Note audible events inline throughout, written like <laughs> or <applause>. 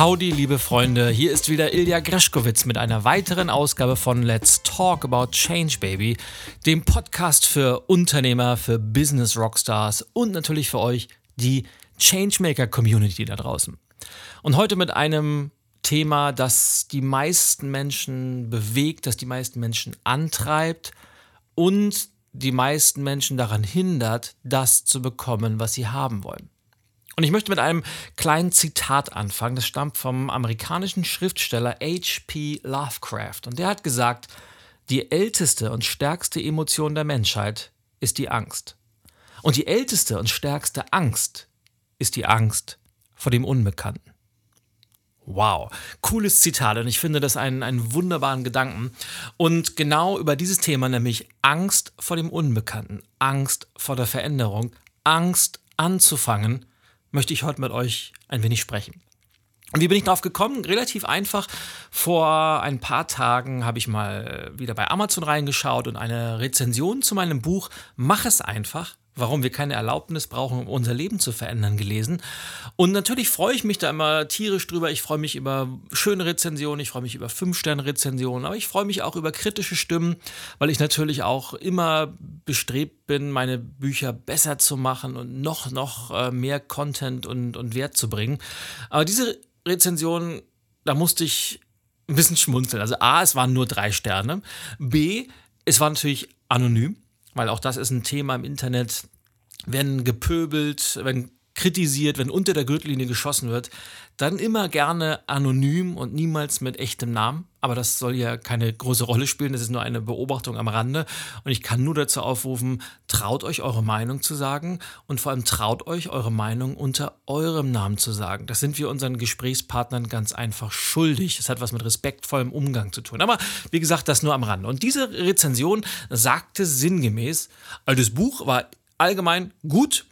Howdy, liebe Freunde, hier ist wieder Ilja Greschkowitz mit einer weiteren Ausgabe von Let's Talk About Change Baby, dem Podcast für Unternehmer, für Business Rockstars und natürlich für euch, die Changemaker Community da draußen. Und heute mit einem Thema, das die meisten Menschen bewegt, das die meisten Menschen antreibt und die meisten Menschen daran hindert, das zu bekommen, was sie haben wollen. Und ich möchte mit einem kleinen Zitat anfangen. Das stammt vom amerikanischen Schriftsteller H.P. Lovecraft. Und der hat gesagt, die älteste und stärkste Emotion der Menschheit ist die Angst. Und die älteste und stärkste Angst ist die Angst vor dem Unbekannten. Wow, cooles Zitat und ich finde das einen, einen wunderbaren Gedanken. Und genau über dieses Thema, nämlich Angst vor dem Unbekannten, Angst vor der Veränderung, Angst anzufangen, möchte ich heute mit euch ein wenig sprechen. Und wie bin ich drauf gekommen? Relativ einfach. Vor ein paar Tagen habe ich mal wieder bei Amazon reingeschaut und eine Rezension zu meinem Buch Mach es einfach warum wir keine Erlaubnis brauchen, um unser Leben zu verändern, gelesen. Und natürlich freue ich mich da immer tierisch drüber. Ich freue mich über schöne Rezensionen, ich freue mich über Fünf-Sterne-Rezensionen, aber ich freue mich auch über kritische Stimmen, weil ich natürlich auch immer bestrebt bin, meine Bücher besser zu machen und noch, noch äh, mehr Content und, und Wert zu bringen. Aber diese Rezension, da musste ich ein bisschen schmunzeln. Also A, es waren nur drei Sterne. B, es war natürlich anonym weil auch das ist ein Thema im Internet, wenn gepöbelt, wenn kritisiert, wenn unter der Gürtellinie geschossen wird, dann immer gerne anonym und niemals mit echtem Namen. Aber das soll ja keine große Rolle spielen, das ist nur eine Beobachtung am Rande. Und ich kann nur dazu aufrufen, traut euch eure Meinung zu sagen und vor allem traut euch eure Meinung unter eurem Namen zu sagen. Das sind wir unseren Gesprächspartnern ganz einfach schuldig. Es hat was mit respektvollem Umgang zu tun. Aber wie gesagt, das nur am Rande. Und diese Rezension sagte sinngemäß, also das Buch war allgemein gut,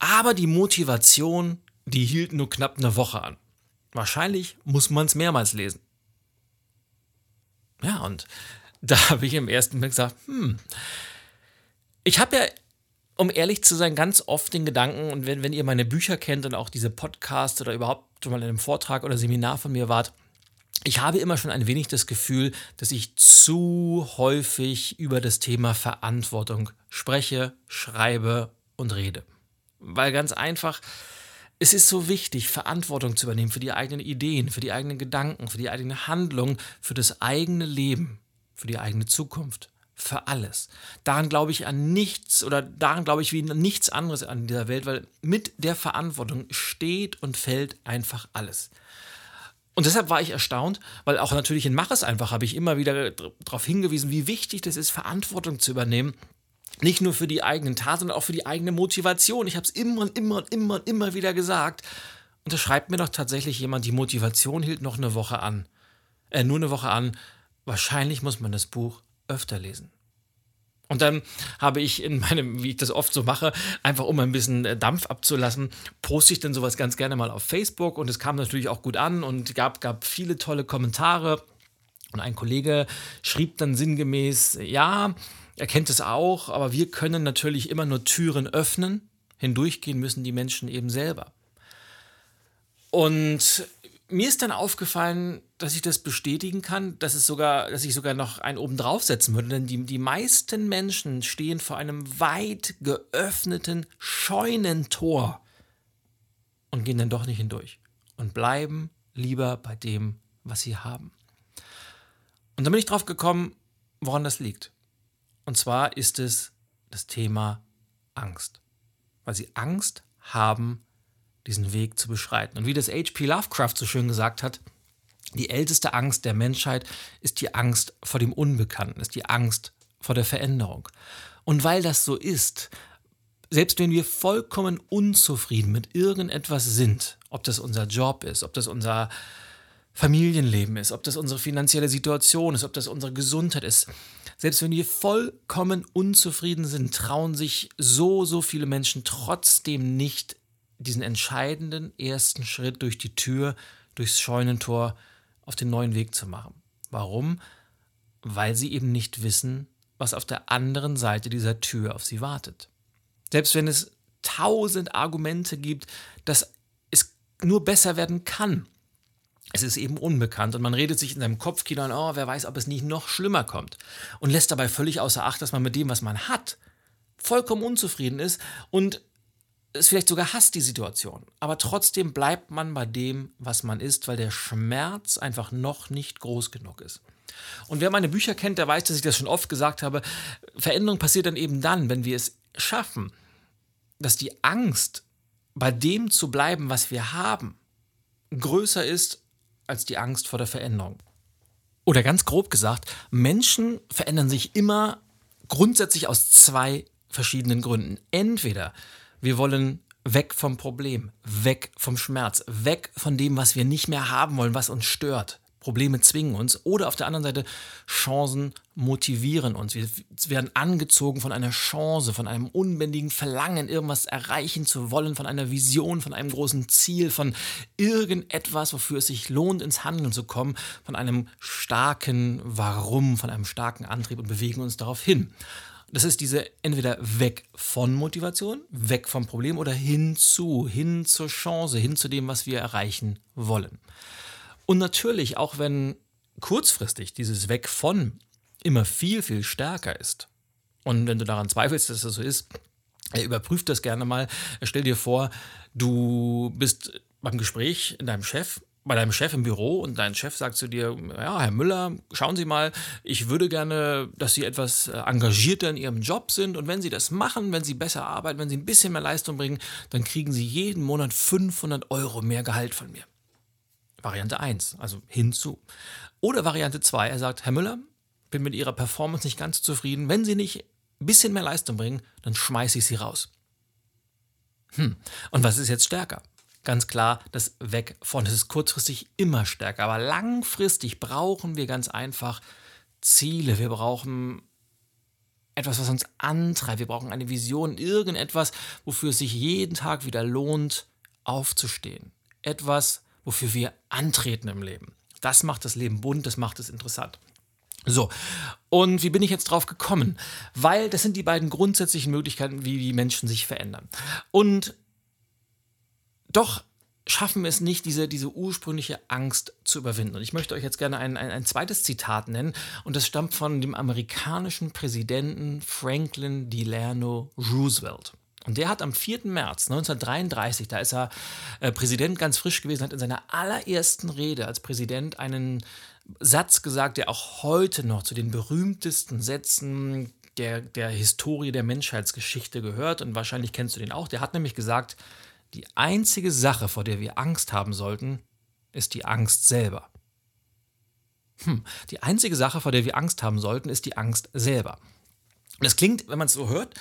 aber die Motivation, die hielt nur knapp eine Woche an. Wahrscheinlich muss man es mehrmals lesen. Ja, und <laughs> da habe ich im ersten Moment gesagt, hm, ich habe ja, um ehrlich zu sein, ganz oft den Gedanken, und wenn, wenn ihr meine Bücher kennt und auch diese Podcasts oder überhaupt schon mal in einem Vortrag oder Seminar von mir wart, ich habe immer schon ein wenig das Gefühl, dass ich zu häufig über das Thema Verantwortung spreche, schreibe und rede. Weil ganz einfach, es ist so wichtig, Verantwortung zu übernehmen für die eigenen Ideen, für die eigenen Gedanken, für die eigene Handlung, für das eigene Leben, für die eigene Zukunft, für alles. Daran glaube ich an nichts oder daran glaube ich wie nichts anderes an dieser Welt, weil mit der Verantwortung steht und fällt einfach alles. Und deshalb war ich erstaunt, weil auch natürlich in Mach es einfach habe ich immer wieder darauf hingewiesen, wie wichtig das ist, Verantwortung zu übernehmen nicht nur für die eigenen Taten, sondern auch für die eigene Motivation. Ich habe es immer und immer und immer und immer wieder gesagt. Und da schreibt mir doch tatsächlich jemand, die Motivation hielt noch eine Woche an. Äh, nur eine Woche an. Wahrscheinlich muss man das Buch öfter lesen. Und dann habe ich in meinem, wie ich das oft so mache, einfach um ein bisschen äh, Dampf abzulassen, poste ich dann sowas ganz gerne mal auf Facebook und es kam natürlich auch gut an und gab, gab viele tolle Kommentare. Und ein Kollege schrieb dann sinngemäß, ja, er kennt es auch, aber wir können natürlich immer nur Türen öffnen. Hindurchgehen müssen die Menschen eben selber. Und mir ist dann aufgefallen, dass ich das bestätigen kann, dass es sogar, dass ich sogar noch einen oben draufsetzen würde. Denn die, die meisten Menschen stehen vor einem weit geöffneten Scheunentor und gehen dann doch nicht hindurch und bleiben lieber bei dem, was sie haben. Und dann bin ich drauf gekommen, woran das liegt. Und zwar ist es das Thema Angst. Weil sie Angst haben, diesen Weg zu beschreiten. Und wie das H.P. Lovecraft so schön gesagt hat, die älteste Angst der Menschheit ist die Angst vor dem Unbekannten, ist die Angst vor der Veränderung. Und weil das so ist, selbst wenn wir vollkommen unzufrieden mit irgendetwas sind, ob das unser Job ist, ob das unser Familienleben ist, ob das unsere finanzielle Situation ist, ob das unsere Gesundheit ist. Selbst wenn wir vollkommen unzufrieden sind, trauen sich so, so viele Menschen trotzdem nicht diesen entscheidenden ersten Schritt durch die Tür, durchs Scheunentor auf den neuen Weg zu machen. Warum? Weil sie eben nicht wissen, was auf der anderen Seite dieser Tür auf sie wartet. Selbst wenn es tausend Argumente gibt, dass es nur besser werden kann, es ist eben unbekannt und man redet sich in seinem Kopfkino an, oh, wer weiß, ob es nicht noch schlimmer kommt. Und lässt dabei völlig außer Acht, dass man mit dem, was man hat, vollkommen unzufrieden ist und es vielleicht sogar hasst die Situation. Aber trotzdem bleibt man bei dem, was man ist, weil der Schmerz einfach noch nicht groß genug ist. Und wer meine Bücher kennt, der weiß, dass ich das schon oft gesagt habe. Veränderung passiert dann eben dann, wenn wir es schaffen, dass die Angst, bei dem zu bleiben, was wir haben, größer ist als die Angst vor der Veränderung. Oder ganz grob gesagt, Menschen verändern sich immer grundsätzlich aus zwei verschiedenen Gründen. Entweder wir wollen weg vom Problem, weg vom Schmerz, weg von dem, was wir nicht mehr haben wollen, was uns stört. Probleme zwingen uns oder auf der anderen Seite Chancen motivieren uns. Wir werden angezogen von einer Chance, von einem unbändigen Verlangen, irgendwas erreichen zu wollen, von einer Vision, von einem großen Ziel, von irgendetwas, wofür es sich lohnt, ins Handeln zu kommen, von einem starken Warum, von einem starken Antrieb und bewegen uns darauf hin. Das ist diese entweder weg von Motivation, weg vom Problem oder hin zu, hin zur Chance, hin zu dem, was wir erreichen wollen. Und natürlich, auch wenn kurzfristig dieses Weg von immer viel, viel stärker ist, und wenn du daran zweifelst, dass das so ist, überprüf das gerne mal. Stell dir vor, du bist beim Gespräch in deinem Chef bei deinem Chef im Büro und dein Chef sagt zu dir, ja, Herr Müller, schauen Sie mal, ich würde gerne, dass Sie etwas äh, engagierter in Ihrem Job sind und wenn Sie das machen, wenn Sie besser arbeiten, wenn Sie ein bisschen mehr Leistung bringen, dann kriegen Sie jeden Monat 500 Euro mehr Gehalt von mir. Variante 1, also hinzu. Oder Variante 2, er sagt, Herr Müller, bin mit Ihrer Performance nicht ganz zufrieden. Wenn Sie nicht ein bisschen mehr Leistung bringen, dann schmeiße ich Sie raus. Hm. Und was ist jetzt stärker? Ganz klar, das Weg von. Es ist kurzfristig immer stärker, aber langfristig brauchen wir ganz einfach Ziele. Wir brauchen etwas, was uns antreibt. Wir brauchen eine Vision, irgendetwas, wofür es sich jeden Tag wieder lohnt, aufzustehen. Etwas, wofür wir antreten im Leben. Das macht das Leben bunt, das macht es interessant. So, und wie bin ich jetzt drauf gekommen? Weil das sind die beiden grundsätzlichen Möglichkeiten, wie die Menschen sich verändern. Und doch schaffen wir es nicht, diese, diese ursprüngliche Angst zu überwinden. Und ich möchte euch jetzt gerne ein, ein, ein zweites Zitat nennen, und das stammt von dem amerikanischen Präsidenten Franklin Delano Roosevelt. Und der hat am 4. März 1933, da ist er äh, Präsident ganz frisch gewesen, hat in seiner allerersten Rede als Präsident einen Satz gesagt, der auch heute noch zu den berühmtesten Sätzen der, der Historie der Menschheitsgeschichte gehört. Und wahrscheinlich kennst du den auch. Der hat nämlich gesagt, die einzige Sache, vor der wir Angst haben sollten, ist die Angst selber. Hm, die einzige Sache, vor der wir Angst haben sollten, ist die Angst selber. Und das klingt, wenn man es so hört,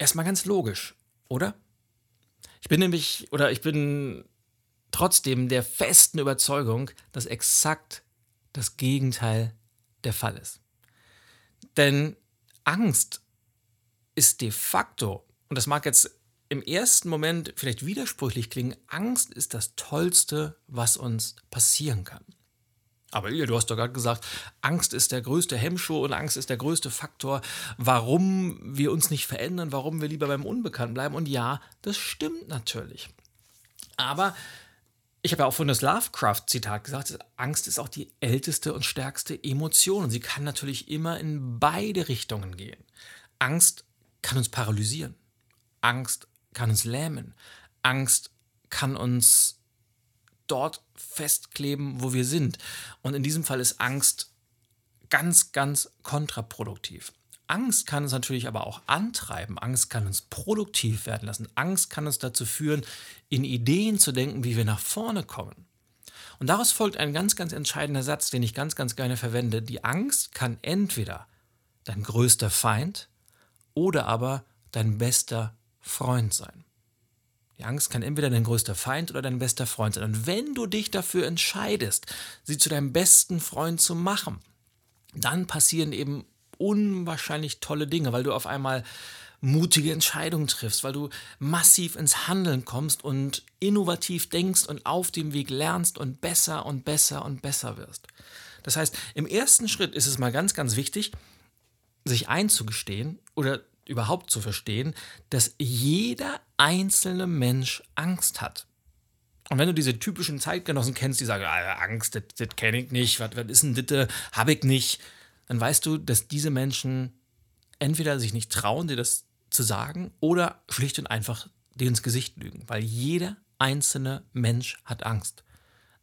erstmal ganz logisch, oder? Ich bin nämlich, oder ich bin trotzdem der festen Überzeugung, dass exakt das Gegenteil der Fall ist. Denn Angst ist de facto, und das mag jetzt im ersten Moment vielleicht widersprüchlich klingen, Angst ist das Tollste, was uns passieren kann. Aber Ilja, du hast doch gerade gesagt, Angst ist der größte Hemmschuh und Angst ist der größte Faktor, warum wir uns nicht verändern, warum wir lieber beim Unbekannten bleiben. Und ja, das stimmt natürlich. Aber ich habe ja auch von das Lovecraft-Zitat gesagt, Angst ist auch die älteste und stärkste Emotion. Und sie kann natürlich immer in beide Richtungen gehen. Angst kann uns paralysieren. Angst kann uns lähmen. Angst kann uns dort festkleben, wo wir sind. Und in diesem Fall ist Angst ganz, ganz kontraproduktiv. Angst kann uns natürlich aber auch antreiben. Angst kann uns produktiv werden lassen. Angst kann uns dazu führen, in Ideen zu denken, wie wir nach vorne kommen. Und daraus folgt ein ganz, ganz entscheidender Satz, den ich ganz, ganz gerne verwende. Die Angst kann entweder dein größter Feind oder aber dein bester Freund sein. Die Angst kann entweder dein größter Feind oder dein bester Freund sein. Und wenn du dich dafür entscheidest, sie zu deinem besten Freund zu machen, dann passieren eben unwahrscheinlich tolle Dinge, weil du auf einmal mutige Entscheidungen triffst, weil du massiv ins Handeln kommst und innovativ denkst und auf dem Weg lernst und besser und besser und besser wirst. Das heißt, im ersten Schritt ist es mal ganz, ganz wichtig, sich einzugestehen oder überhaupt zu verstehen, dass jeder einzelne Mensch Angst hat. Und wenn du diese typischen Zeitgenossen kennst, die sagen, ah, Angst, das, kenne ich nicht, was ist denn das, habe ich nicht, dann weißt du, dass diese Menschen entweder sich nicht trauen, dir das zu sagen, oder schlicht und einfach dir ins Gesicht lügen. Weil jeder einzelne Mensch hat Angst.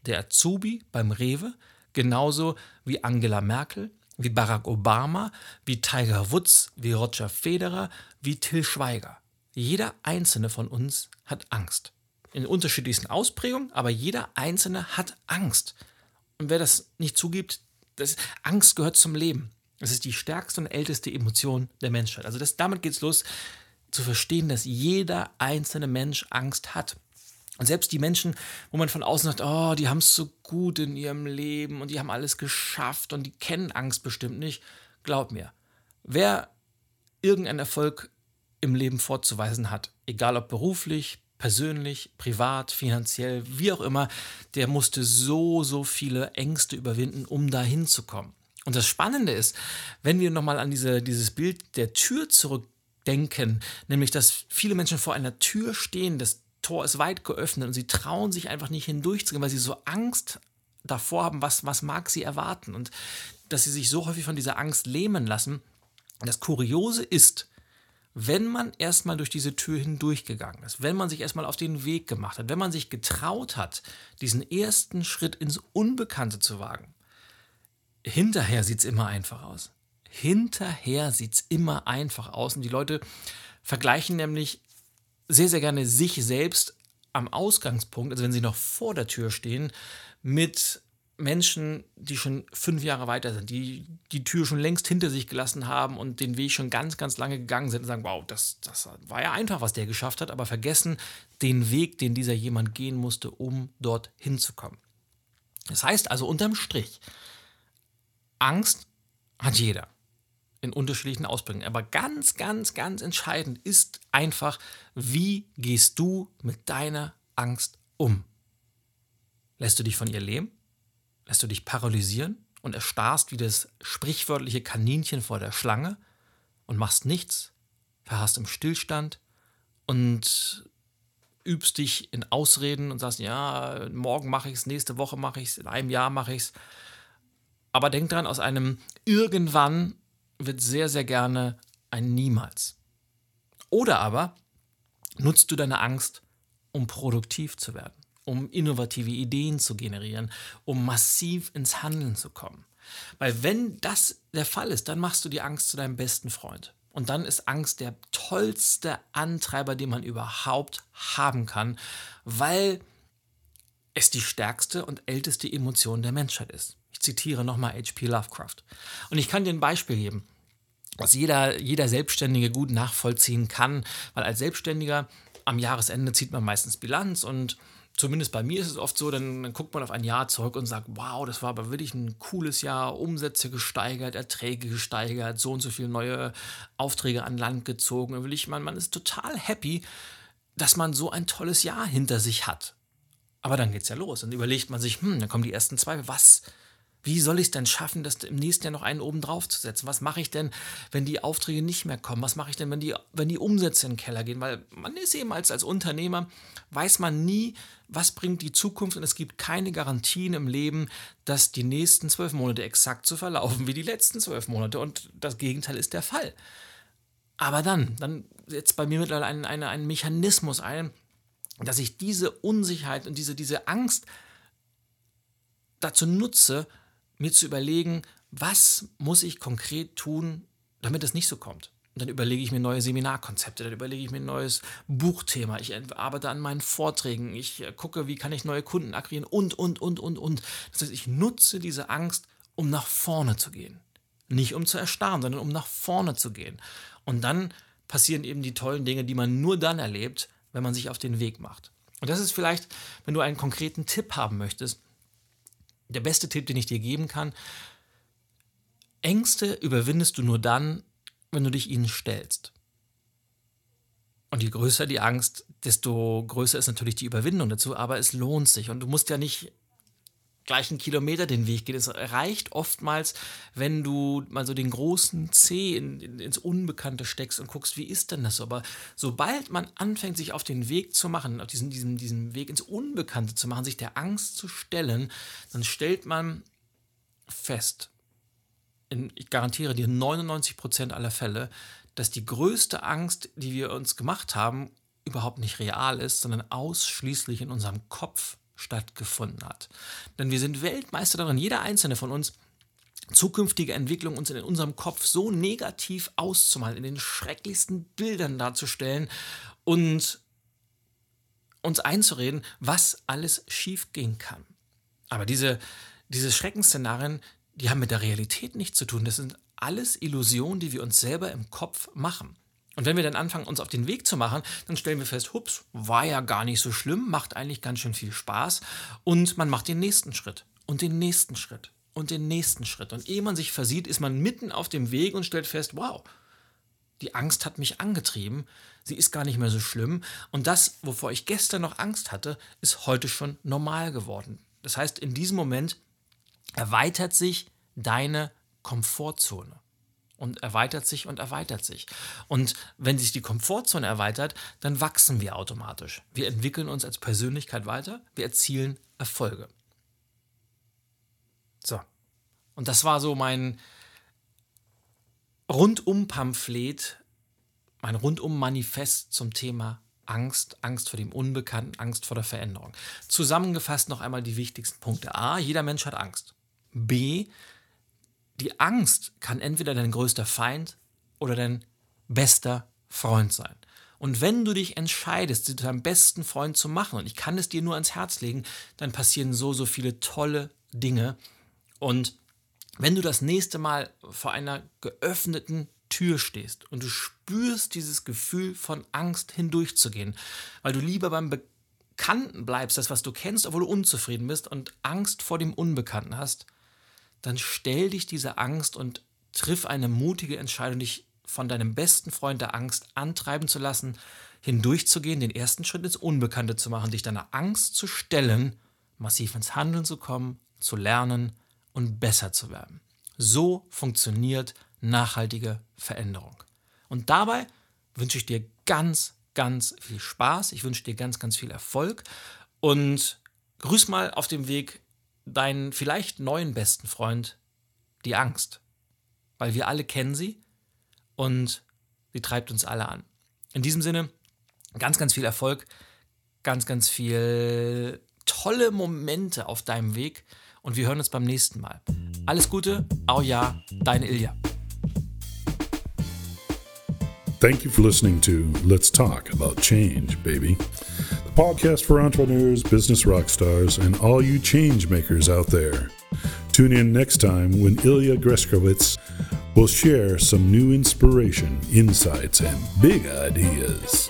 Der Azubi beim Rewe, genauso wie Angela Merkel, wie Barack Obama, wie Tiger Woods, wie Roger Federer, wie Till Schweiger. Jeder einzelne von uns hat Angst. In unterschiedlichsten Ausprägungen, aber jeder einzelne hat Angst. Und wer das nicht zugibt, das, Angst gehört zum Leben. Es ist die stärkste und älteste Emotion der Menschheit. Also das, damit geht es los, zu verstehen, dass jeder einzelne Mensch Angst hat. Und selbst die Menschen, wo man von außen sagt, oh, die haben es so gut in ihrem Leben und die haben alles geschafft und die kennen Angst bestimmt nicht, glaub mir, wer irgendeinen Erfolg im Leben vorzuweisen hat, egal ob beruflich, persönlich, privat, finanziell, wie auch immer, der musste so, so viele Ängste überwinden, um dahin zu kommen. Und das Spannende ist, wenn wir nochmal an diese, dieses Bild der Tür zurückdenken, nämlich dass viele Menschen vor einer Tür stehen, das Tor ist weit geöffnet und sie trauen sich einfach nicht hindurchzugehen, weil sie so Angst davor haben, was, was mag sie erwarten und dass sie sich so häufig von dieser Angst lähmen lassen. Das Kuriose ist, wenn man erstmal durch diese Tür hindurchgegangen ist, wenn man sich erstmal auf den Weg gemacht hat, wenn man sich getraut hat, diesen ersten Schritt ins Unbekannte zu wagen, hinterher sieht es immer einfach aus. Hinterher sieht es immer einfach aus. Und die Leute vergleichen nämlich sehr, sehr gerne sich selbst am Ausgangspunkt, also wenn sie noch vor der Tür stehen, mit Menschen, die schon fünf Jahre weiter sind, die die Tür schon längst hinter sich gelassen haben und den Weg schon ganz, ganz lange gegangen sind und sagen, wow, das, das war ja einfach, was der geschafft hat, aber vergessen den Weg, den dieser jemand gehen musste, um dort hinzukommen. Das heißt also unterm Strich, Angst hat jeder in unterschiedlichen Ausprägungen. Aber ganz, ganz, ganz entscheidend ist einfach, wie gehst du mit deiner Angst um? Lässt du dich von ihr leben? Lässt du dich paralysieren und erstarrst wie das sprichwörtliche Kaninchen vor der Schlange und machst nichts, verharrst im Stillstand und übst dich in Ausreden und sagst, ja, morgen mache ich es, nächste Woche mache ich es, in einem Jahr mache ich es. Aber denk dran, aus einem irgendwann wird sehr, sehr gerne ein Niemals. Oder aber nutzt du deine Angst, um produktiv zu werden, um innovative Ideen zu generieren, um massiv ins Handeln zu kommen. Weil wenn das der Fall ist, dann machst du die Angst zu deinem besten Freund. Und dann ist Angst der tollste Antreiber, den man überhaupt haben kann, weil es die stärkste und älteste Emotion der Menschheit ist. Ich zitiere nochmal H.P. Lovecraft. Und ich kann dir ein Beispiel geben, was jeder, jeder Selbstständige gut nachvollziehen kann, weil als Selbstständiger am Jahresende zieht man meistens Bilanz und zumindest bei mir ist es oft so, dann, dann, guckt man auf ein Jahr zurück und sagt, wow, das war aber wirklich ein cooles Jahr, Umsätze gesteigert, Erträge gesteigert, so und so viele neue Aufträge an Land gezogen. Will ich, man, man ist total happy, dass man so ein tolles Jahr hinter sich hat. Aber dann geht es ja los. Dann überlegt man sich, hm, dann kommen die ersten Zweifel, was, wie soll ich es denn schaffen, das im nächsten Jahr noch einen oben drauf zu setzen? Was mache ich denn, wenn die Aufträge nicht mehr kommen? Was mache ich denn, wenn die, wenn die Umsätze in den Keller gehen? Weil man ist eben als, als Unternehmer, weiß man nie, was bringt die Zukunft und es gibt keine Garantien im Leben, dass die nächsten zwölf Monate exakt so verlaufen wie die letzten zwölf Monate und das Gegenteil ist der Fall. Aber dann, dann setzt bei mir mittlerweile ein, ein, ein Mechanismus ein, dass ich diese Unsicherheit und diese, diese Angst dazu nutze, mir zu überlegen, was muss ich konkret tun, damit es nicht so kommt. Und dann überlege ich mir neue Seminarkonzepte, dann überlege ich mir ein neues Buchthema, ich arbeite an meinen Vorträgen, ich äh, gucke, wie kann ich neue Kunden akquirieren und, und, und, und, und. Das heißt, ich nutze diese Angst, um nach vorne zu gehen. Nicht um zu erstarren, sondern um nach vorne zu gehen. Und dann passieren eben die tollen Dinge, die man nur dann erlebt, wenn man sich auf den Weg macht. Und das ist vielleicht, wenn du einen konkreten Tipp haben möchtest, der beste Tipp, den ich dir geben kann. Ängste überwindest du nur dann, wenn du dich ihnen stellst. Und je größer die Angst, desto größer ist natürlich die Überwindung dazu, aber es lohnt sich. Und du musst ja nicht gleich einen Kilometer den Weg gehen. Es reicht oftmals, wenn du mal so den großen C in, in, ins Unbekannte steckst und guckst, wie ist denn das. Aber sobald man anfängt, sich auf den Weg zu machen, auf diesen, diesen, diesen Weg ins Unbekannte zu machen, sich der Angst zu stellen, dann stellt man fest, in, ich garantiere dir 99 Prozent aller Fälle, dass die größte Angst, die wir uns gemacht haben, überhaupt nicht real ist, sondern ausschließlich in unserem Kopf stattgefunden hat. Denn wir sind Weltmeister darin, jeder einzelne von uns, zukünftige Entwicklung uns in unserem Kopf so negativ auszumalen, in den schrecklichsten Bildern darzustellen und uns einzureden, was alles schiefgehen kann. Aber diese, diese Schreckensszenarien, die haben mit der Realität nichts zu tun. Das sind alles Illusionen, die wir uns selber im Kopf machen. Und wenn wir dann anfangen, uns auf den Weg zu machen, dann stellen wir fest, hups, war ja gar nicht so schlimm, macht eigentlich ganz schön viel Spaß. Und man macht den nächsten Schritt und den nächsten Schritt und den nächsten Schritt. Und ehe man sich versieht, ist man mitten auf dem Weg und stellt fest, wow, die Angst hat mich angetrieben, sie ist gar nicht mehr so schlimm. Und das, wovor ich gestern noch Angst hatte, ist heute schon normal geworden. Das heißt, in diesem Moment erweitert sich deine Komfortzone und erweitert sich und erweitert sich. Und wenn sich die Komfortzone erweitert, dann wachsen wir automatisch. Wir entwickeln uns als Persönlichkeit weiter, wir erzielen Erfolge. So. Und das war so mein Rundum-Pamphlet, mein Rundum-Manifest zum Thema Angst, Angst vor dem Unbekannten, Angst vor der Veränderung. Zusammengefasst noch einmal die wichtigsten Punkte. A, jeder Mensch hat Angst. B, die Angst kann entweder dein größter Feind oder dein bester Freund sein. Und wenn du dich entscheidest, sie zu deinem besten Freund zu machen, und ich kann es dir nur ans Herz legen, dann passieren so, so viele tolle Dinge. Und wenn du das nächste Mal vor einer geöffneten Tür stehst und du spürst dieses Gefühl von Angst hindurchzugehen, weil du lieber beim Bekannten bleibst, das was du kennst, obwohl du unzufrieden bist und Angst vor dem Unbekannten hast, dann stell dich diese Angst und triff eine mutige Entscheidung, dich von deinem besten Freund der Angst antreiben zu lassen, hindurchzugehen, den ersten Schritt ins Unbekannte zu machen, dich deiner Angst zu stellen, massiv ins Handeln zu kommen, zu lernen und besser zu werden. So funktioniert nachhaltige Veränderung. Und dabei wünsche ich dir ganz, ganz viel Spaß. Ich wünsche dir ganz, ganz viel Erfolg und grüß mal auf dem Weg deinen vielleicht neuen besten Freund die Angst. Weil wir alle kennen sie und sie treibt uns alle an. In diesem Sinne, ganz, ganz viel Erfolg, ganz, ganz viel tolle Momente auf deinem Weg und wir hören uns beim nächsten Mal. Alles Gute, au ja, dein Ilja. Thank you for listening to Let's Talk About Change, baby. Podcast for entrepreneurs, business rock stars, and all you change makers out there. Tune in next time when Ilya Greskowitz will share some new inspiration, insights, and big ideas.